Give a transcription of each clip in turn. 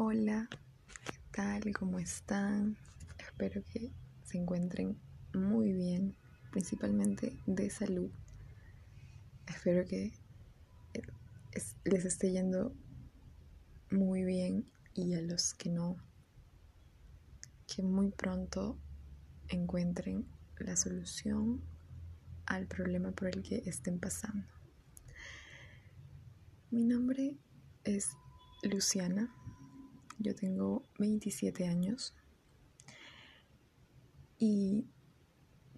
Hola, ¿qué tal? ¿Cómo están? Espero que se encuentren muy bien, principalmente de salud. Espero que eh, les esté yendo muy bien y a los que no, que muy pronto encuentren la solución al problema por el que estén pasando. Mi nombre es Luciana yo tengo 27 años y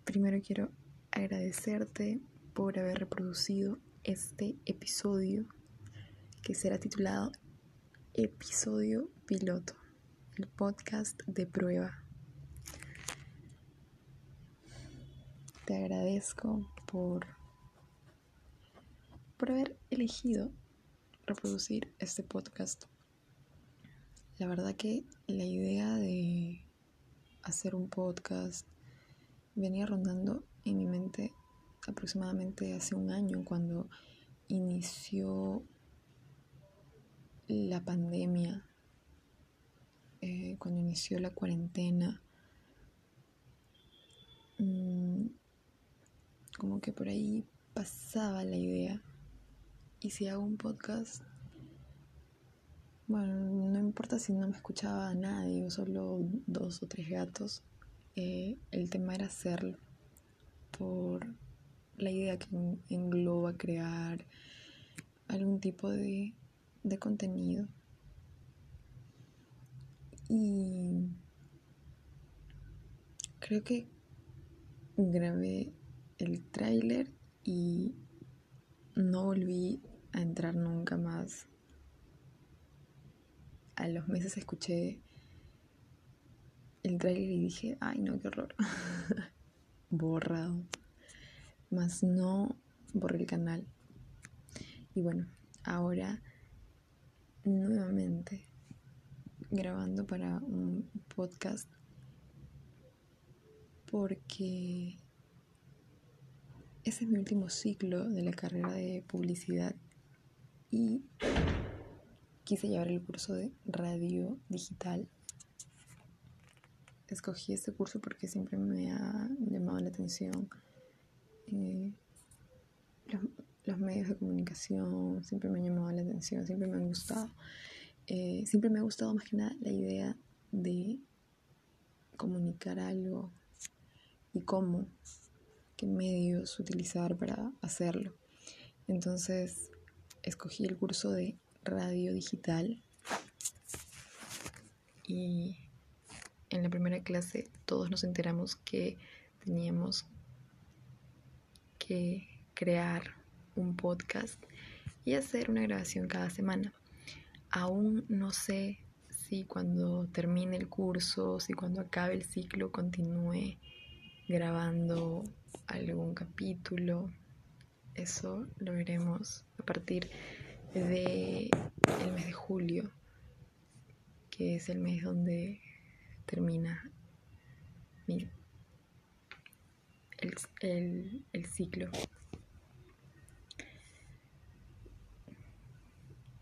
primero quiero agradecerte por haber reproducido este episodio que será titulado Episodio Piloto, el podcast de prueba. Te agradezco por, por haber elegido reproducir este podcast la verdad que la idea de hacer un podcast venía rondando en mi mente aproximadamente hace un año cuando inició la pandemia, eh, cuando inició la cuarentena. Mm, como que por ahí pasaba la idea. Y si hago un podcast, bueno, no importa si no me escuchaba nadie o solo dos o tres gatos, eh, el tema era hacerlo por la idea que engloba crear algún tipo de, de contenido. Y creo que grabé el tráiler y no volví a entrar nunca más a los meses escuché el trailer y dije, ay no, qué horror. Borrado. Más no borré el canal. Y bueno, ahora nuevamente grabando para un podcast porque ese es mi último ciclo de la carrera de publicidad y quise llevar el curso de radio digital. Escogí este curso porque siempre me ha llamado la atención eh, los, medios de comunicación, siempre me han llamado la atención, siempre me han gustado. Eh, siempre me ha gustado más que nada la idea de comunicar algo y cómo, qué medios utilizar para hacerlo. Entonces escogí el curso de radio digital y en la primera clase todos nos enteramos que teníamos que crear un podcast y hacer una grabación cada semana. Aún no sé si cuando termine el curso, si cuando acabe el ciclo continúe grabando algún capítulo. Eso lo veremos a partir de el mes de julio, que es el mes donde termina el, el ciclo.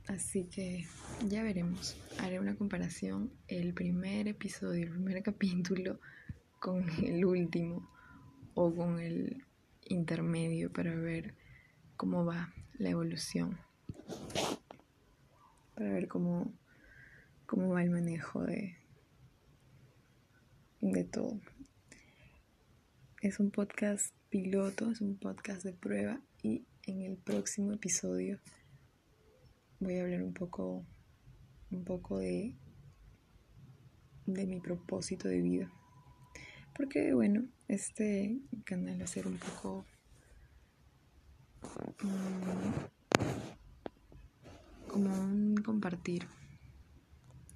Así que ya veremos. Haré una comparación el primer episodio, el primer capítulo con el último o con el intermedio para ver cómo va la evolución para ver cómo, cómo va el manejo de, de todo. Es un podcast piloto, es un podcast de prueba y en el próximo episodio voy a hablar un poco, un poco de, de mi propósito de vida. Porque bueno, este canal va a ser un poco... Mm, como un compartir,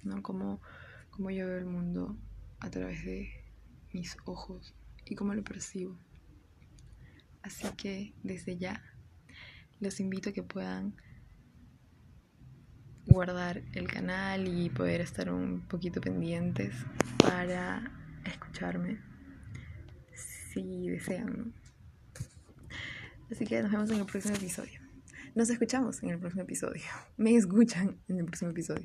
¿no? Como, como yo veo el mundo a través de mis ojos y cómo lo percibo. Así que desde ya los invito a que puedan guardar el canal y poder estar un poquito pendientes para escucharme si desean. Así que nos vemos en el próximo episodio. Nos escuchamos en el próximo episodio. Me escuchan en el próximo episodio.